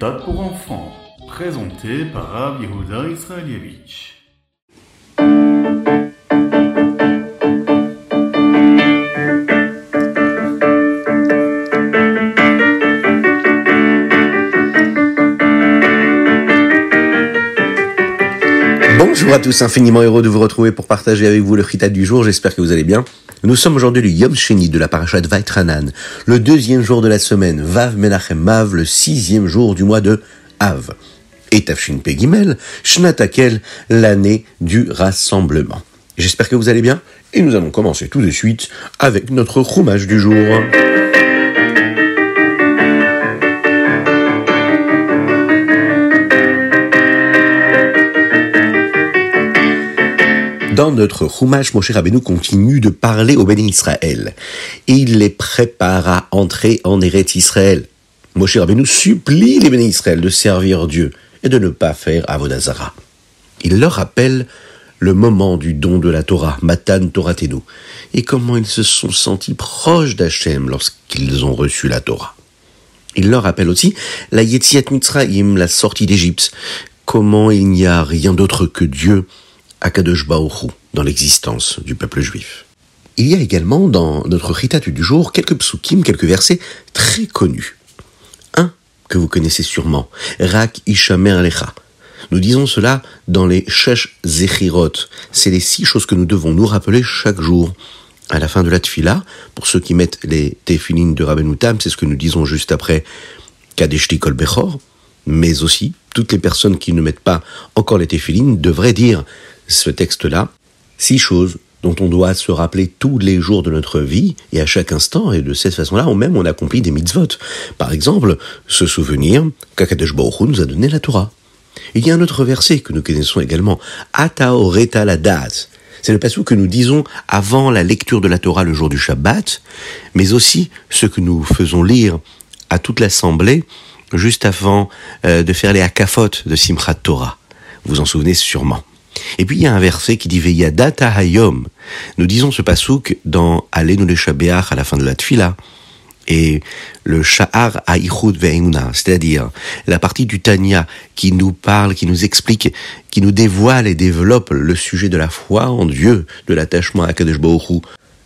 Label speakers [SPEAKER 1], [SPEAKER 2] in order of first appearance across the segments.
[SPEAKER 1] méthode pour enfants, présenté par Rav Israelievich.
[SPEAKER 2] Bonjour à tous, infiniment heureux de vous retrouver pour partager avec vous le Chita du jour, j'espère que vous allez bien. Nous sommes aujourd'hui le Yom Sheni de la parashat Vaitranan, le deuxième jour de la semaine, Vav Menachem Mav, le sixième jour du mois de Av. Et Tafshin Pegimel, Shnatakel, l'année du rassemblement. J'espère que vous allez bien, et nous allons commencer tout de suite avec notre roumage du jour. Dans notre Chumash, Moshe Rabbeinu continue de parler au béni Israël. Il les prépare à entrer en Eretz Israël. Moshe Rabbeinu supplie les bénis Israël de servir Dieu et de ne pas faire Avodazara. Il leur rappelle le moment du don de la Torah, Matan Toratenu, et comment ils se sont sentis proches d'Hachem lorsqu'ils ont reçu la Torah. Il leur rappelle aussi la Yetziat Mitzrayim, la sortie d'Égypte, comment il n'y a rien d'autre que Dieu, Akadosh Baoru, dans l'existence du peuple juif. Il y a également dans notre Ritat du jour quelques psukim, quelques versets très connus. Un que vous connaissez sûrement, Rak Ishamer Lecha. Nous disons cela dans les Shesh Zechirot. C'est les six choses que nous devons nous rappeler chaque jour. À la fin de la tfila, pour ceux qui mettent les tefilines de Rabbenutam, c'est ce que nous disons juste après Kadeshti Kol Bechor, mais aussi toutes les personnes qui ne mettent pas encore les tefilines devraient dire ce texte-là, six choses dont on doit se rappeler tous les jours de notre vie et à chaque instant, et de cette façon-là, on même on accomplit des mitzvot. Par exemple, se souvenir qu'Akadosh Baruch nous a donné la Torah. Il y a un autre verset que nous connaissons également, Ataoreta la date. C'est le passage que nous disons avant la lecture de la Torah le jour du Shabbat, mais aussi ce que nous faisons lire à toute l'assemblée juste avant euh, de faire les akafot de Simchat Torah. Vous en souvenez sûrement. Et puis il y a un verset qui dit Veyadata Hayom. Nous disons ce pasouk dans Alenu le à la fin de la Tfila. Et le Sha'ar A'ichud Ve'emunah, c'est-à-dire la partie du Tanya qui nous parle, qui nous explique, qui nous dévoile et développe le sujet de la foi en Dieu, de l'attachement à Kadesh Baruch.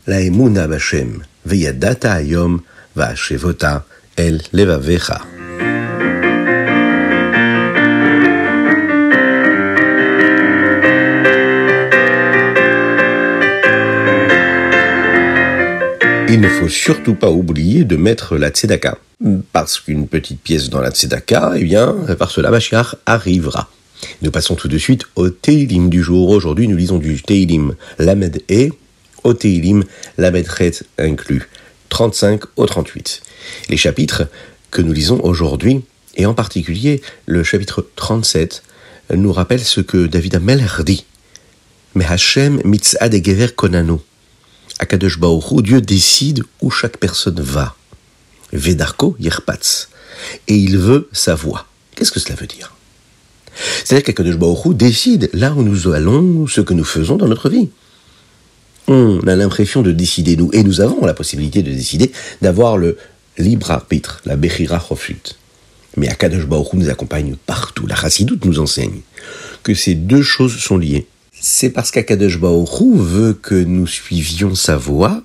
[SPEAKER 2] La Emuna Bashem, Veyadata Hayom, Va'ashevota, El Levavecha. Il ne faut surtout pas oublier de mettre la tzedaka. Parce qu'une petite pièce dans la tzedaka, eh bien, par cela, Mashiach arrivera. Nous passons tout de suite au Teilim du jour. Aujourd'hui, nous lisons du Teilim Lamed E au Teilim Lamed Chet inclus, 35 au 38. Les chapitres que nous lisons aujourd'hui, et en particulier le chapitre 37, nous rappellent ce que David Ameller dit. Mais Hashem mitzad gever konano. Akadosh Baoru, Dieu décide où chaque personne va. Vedarko yerpatz. Et il veut sa voix. Qu'est-ce que cela veut dire? C'est-à-dire qu'Akadosh Baoru décide là où nous allons, ce que nous faisons dans notre vie. On a l'impression de décider, nous, et nous avons la possibilité de décider, d'avoir le libre arbitre, la Bechira Chofrit. Mais Akadosh Baoru nous accompagne partout. La Chassidoute nous enseigne que ces deux choses sont liées c'est parce qu'Akadosh Baoru veut que nous suivions sa voie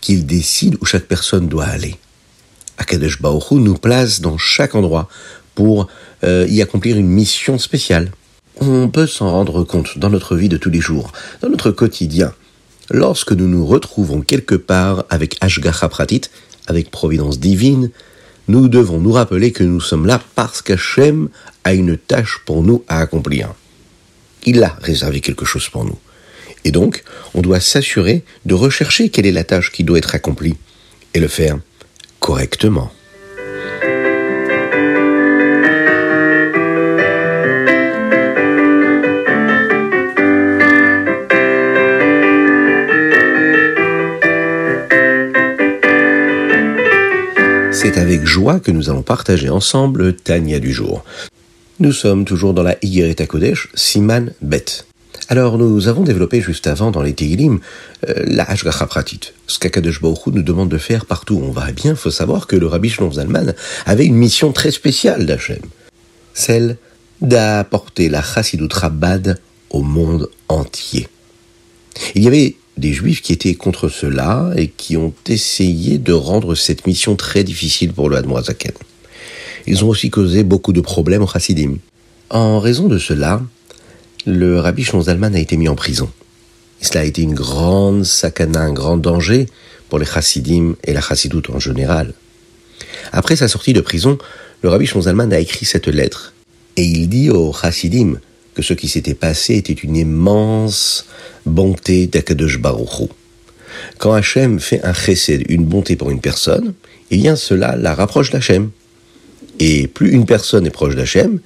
[SPEAKER 2] qu'il décide où chaque personne doit aller. Akadosh Baoru nous place dans chaque endroit pour euh, y accomplir une mission spéciale. On peut s'en rendre compte dans notre vie de tous les jours, dans notre quotidien. Lorsque nous nous retrouvons quelque part avec Ashgacha Pratit, avec providence divine, nous devons nous rappeler que nous sommes là parce qu'Hachem a une tâche pour nous à accomplir il a réservé quelque chose pour nous. Et donc, on doit s'assurer de rechercher quelle est la tâche qui doit être accomplie et le faire correctement. C'est avec joie que nous allons partager ensemble le Tania du jour. Nous sommes toujours dans la Higuereta Kodesh, Siman Bet. Alors, nous avons développé juste avant dans les Tehillim euh, la Hashgacha Pratit, ce qu'Akadosh nous demande de faire partout où on va. Eh bien, faut savoir que le Rabbi Shlomo Zalman avait une mission très spéciale d'Hachem, celle d'apporter la Chassidut Rabbad au monde entier. Il y avait des juifs qui étaient contre cela et qui ont essayé de rendre cette mission très difficile pour le Hadmoazaken. Ils ont aussi causé beaucoup de problèmes aux chassidim. En raison de cela, le rabbi Zalman a été mis en prison. cela a été une grande sakana, un grand danger pour les chassidim et la chassidoute en général. Après sa sortie de prison, le rabbi Zalman a écrit cette lettre et il dit aux chassidim que ce qui s'était passé était une immense bonté d'Akadosh Baruch Quand Hachem fait un chesed, une bonté pour une personne, eh bien cela la rapproche d'Hachem. Et plus une personne est proche d'Hachem,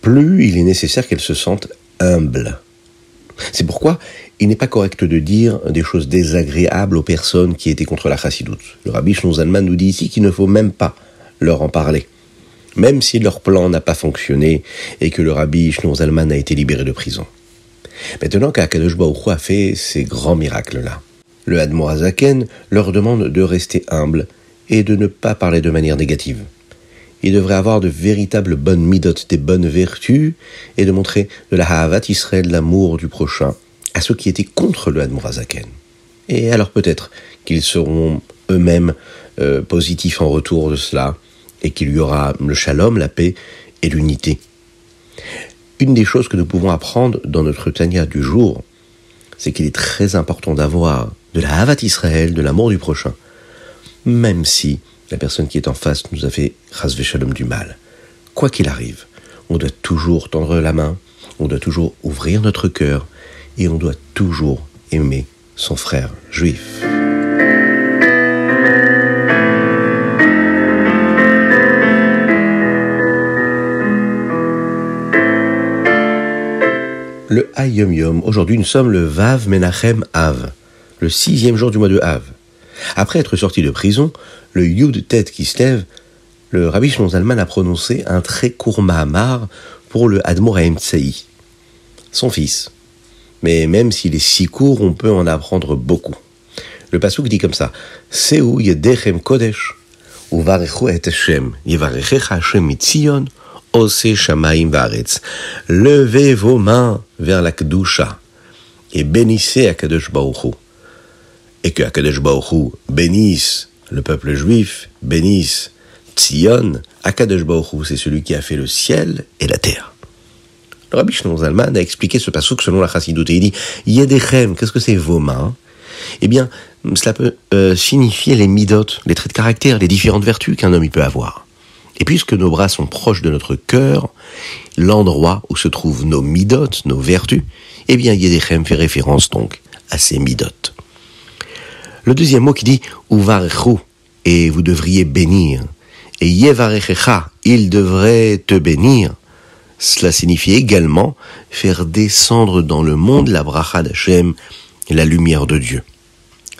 [SPEAKER 2] plus il est nécessaire qu'elle se sente humble. C'est pourquoi il n'est pas correct de dire des choses désagréables aux personnes qui étaient contre la chassidoute. Le rabbi Zalman nous dit ici qu'il ne faut même pas leur en parler même si leur plan n'a pas fonctionné et que le rabbi Zalman a été libéré de prison. Maintenant qu'Akadosh Baruch a fait ces grands miracles-là, le Admorazaken leur demande de rester humble et de ne pas parler de manière négative. Il devrait avoir de véritables bonnes midotes, des bonnes vertus, et de montrer de la Havat Israël, l'amour du prochain, à ceux qui étaient contre le Admorazaken. Et alors peut-être qu'ils seront eux-mêmes euh, positifs en retour de cela, et qu'il y aura le shalom, la paix et l'unité. Une des choses que nous pouvons apprendre dans notre Tanya du jour, c'est qu'il est très important d'avoir de la Havat Israël, de l'amour du prochain, même si la personne qui est en face nous a fait Chazve Shalom du mal. Quoi qu'il arrive, on doit toujours tendre la main, on doit toujours ouvrir notre cœur et on doit toujours aimer son frère juif. le Hayom Yom. Aujourd'hui, nous sommes le Vav Menachem Av, le sixième jour du mois de Av. Après être sorti de prison, le Yud Tête qui se lève, le Rabbi Zalman a prononcé un très court Mahamar pour le Admor Tsai, son fils. Mais même s'il est si court, on peut en apprendre beaucoup. Le pasuk dit comme ça Seu Yedechem Kodesh, Uvarechu et Hashem, Yevarechecha Hashem mitzion, Ose Shamaim Varetz. Levez vos mains vers la Kedusha et bénissez Akadosh Baruch Et que Akadosh Baruch bénisse le peuple juif, bénisse Tzion. Akadosh Baruch c'est celui qui a fait le ciel et la terre. Le Rabbi Shnon Zalman a expliqué ce passouk selon la Chassidoute et il dit Yedechem, qu'est-ce que c'est vos mains? Eh bien, cela peut euh, signifier les midot, les traits de caractère, les différentes vertus qu'un homme peut avoir. Et puisque nos bras sont proches de notre cœur, l'endroit où se trouvent nos midotes, nos vertus, eh bien Yedechem fait référence donc à ces midotes. Le deuxième mot qui dit Uvarechu, et vous devriez bénir. Et Yevarechecha, il devrait te bénir. Cela signifie également faire descendre dans le monde la bracha d'Hachem, la lumière de Dieu.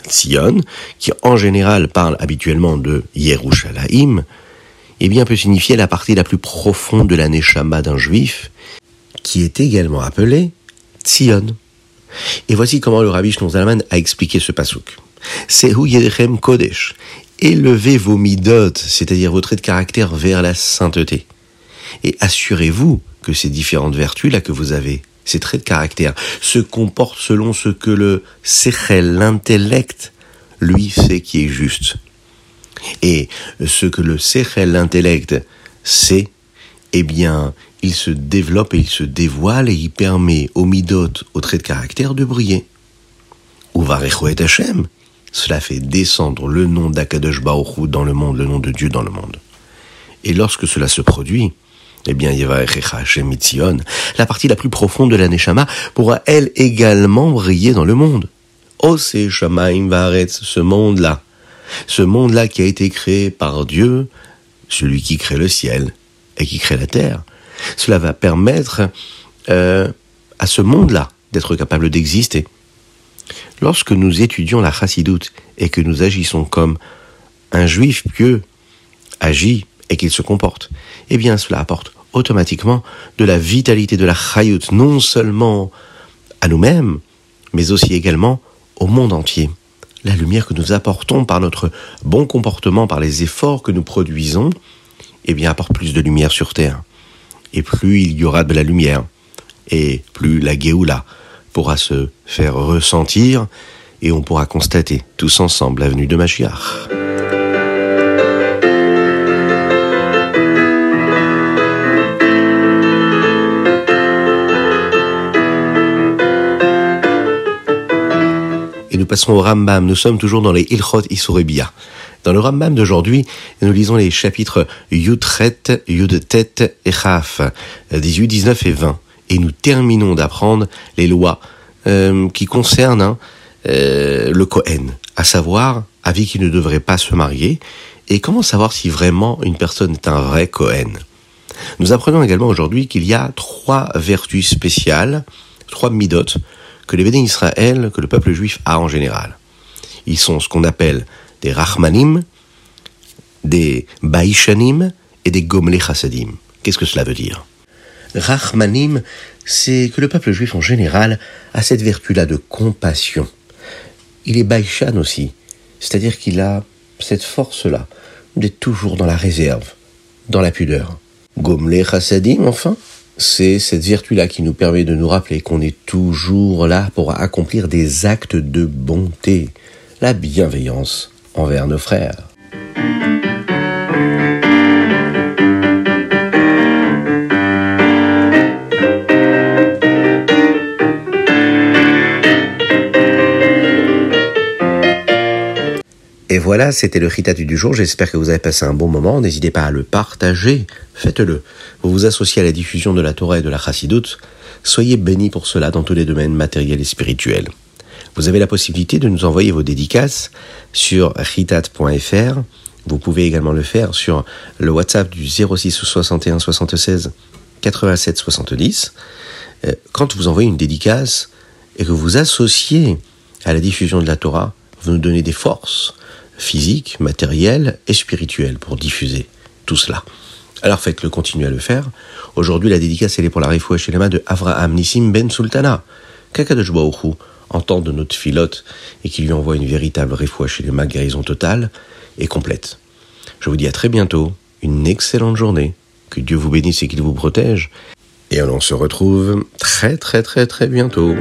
[SPEAKER 2] Sion, qui en général parle habituellement de Yerushalayim, eh bien, peut signifier la partie la plus profonde de la Neshama d'un juif, qui est également appelée Tzion. Et voici comment le rabbi Zalman a expliqué ce pasouk. Yedechem Kodesh. Élevez vos midot, c'est-à-dire vos traits de caractère vers la sainteté. Et assurez-vous que ces différentes vertus-là que vous avez, ces traits de caractère, se comportent selon ce que le sechel, l'intellect, lui sait qui est juste. Et ce que le Sechel, l'intellect, sait, eh bien, il se développe et il se dévoile et il permet aux midot, aux traits de caractère, de briller. Ou Hashem, cela fait descendre le nom d'Akadosh Baruch dans le monde, le nom de Dieu dans le monde. Et lorsque cela se produit, eh bien, la partie la plus profonde de la Neshama, pourra elle également briller dans le monde. C'est Shamaim Varetz, ce monde-là, ce monde-là qui a été créé par Dieu, celui qui crée le ciel et qui crée la terre, cela va permettre euh, à ce monde-là d'être capable d'exister. Lorsque nous étudions la chassidoute et que nous agissons comme un juif pieux agit et qu'il se comporte, eh bien cela apporte automatiquement de la vitalité, de la chayout, non seulement à nous-mêmes, mais aussi également au monde entier. La lumière que nous apportons par notre bon comportement, par les efforts que nous produisons, eh bien, apporte plus de lumière sur Terre. Et plus il y aura de la lumière, et plus la Géoula pourra se faire ressentir, et on pourra constater tous ensemble l'avenue de Machiach. Et nous passons au Rambam. Nous sommes toujours dans les Ilchot Isurebia. Dans le Rambam d'aujourd'hui, nous lisons les chapitres Yudret, Yudtet et Chaf, 18, 19 et 20. Et nous terminons d'apprendre les lois euh, qui concernent hein, euh, le Kohen, à savoir avec qui ne devrait pas se marier, et comment savoir si vraiment une personne est un vrai Kohen. Nous apprenons également aujourd'hui qu'il y a trois vertus spéciales, trois midotes, que les bénis Israël, que le peuple juif a en général. Ils sont ce qu'on appelle des Rahmanim, des Baishanim et des Gomle Chassadim. Qu'est-ce que cela veut dire? Rahmanim, c'est que le peuple juif en général a cette vertu-là de compassion. Il est Baishan aussi, c'est-à-dire qu'il a cette force-là d'être toujours dans la réserve, dans la pudeur. Gomle Chassadim, enfin, c'est cette vertu-là qui nous permet de nous rappeler qu'on est toujours là pour accomplir des actes de bonté, la bienveillance envers nos frères. Voilà, c'était le Ritatu du jour. J'espère que vous avez passé un bon moment. N'hésitez pas à le partager. Faites-le. Vous vous associez à la diffusion de la Torah et de la Chassidoute. Soyez bénis pour cela dans tous les domaines matériels et spirituels. Vous avez la possibilité de nous envoyer vos dédicaces sur ritat.fr. Vous pouvez également le faire sur le WhatsApp du 06 61 76 87 70. Quand vous envoyez une dédicace et que vous associez à la diffusion de la Torah, vous nous donnez des forces physiques, matérielles et spirituelles pour diffuser tout cela. Alors faites-le, continuez à le faire. Aujourd'hui, la dédicace, elle est pour la Rifoua Shelema de Avraham Nissim Ben Sultana. Kakadosh Baruch entend de notre filote et qui lui envoie une véritable Rifoua Shelema guérison totale et complète. Je vous dis à très bientôt, une excellente journée, que Dieu vous bénisse et qu'il vous protège. Et on se retrouve très très très très bientôt.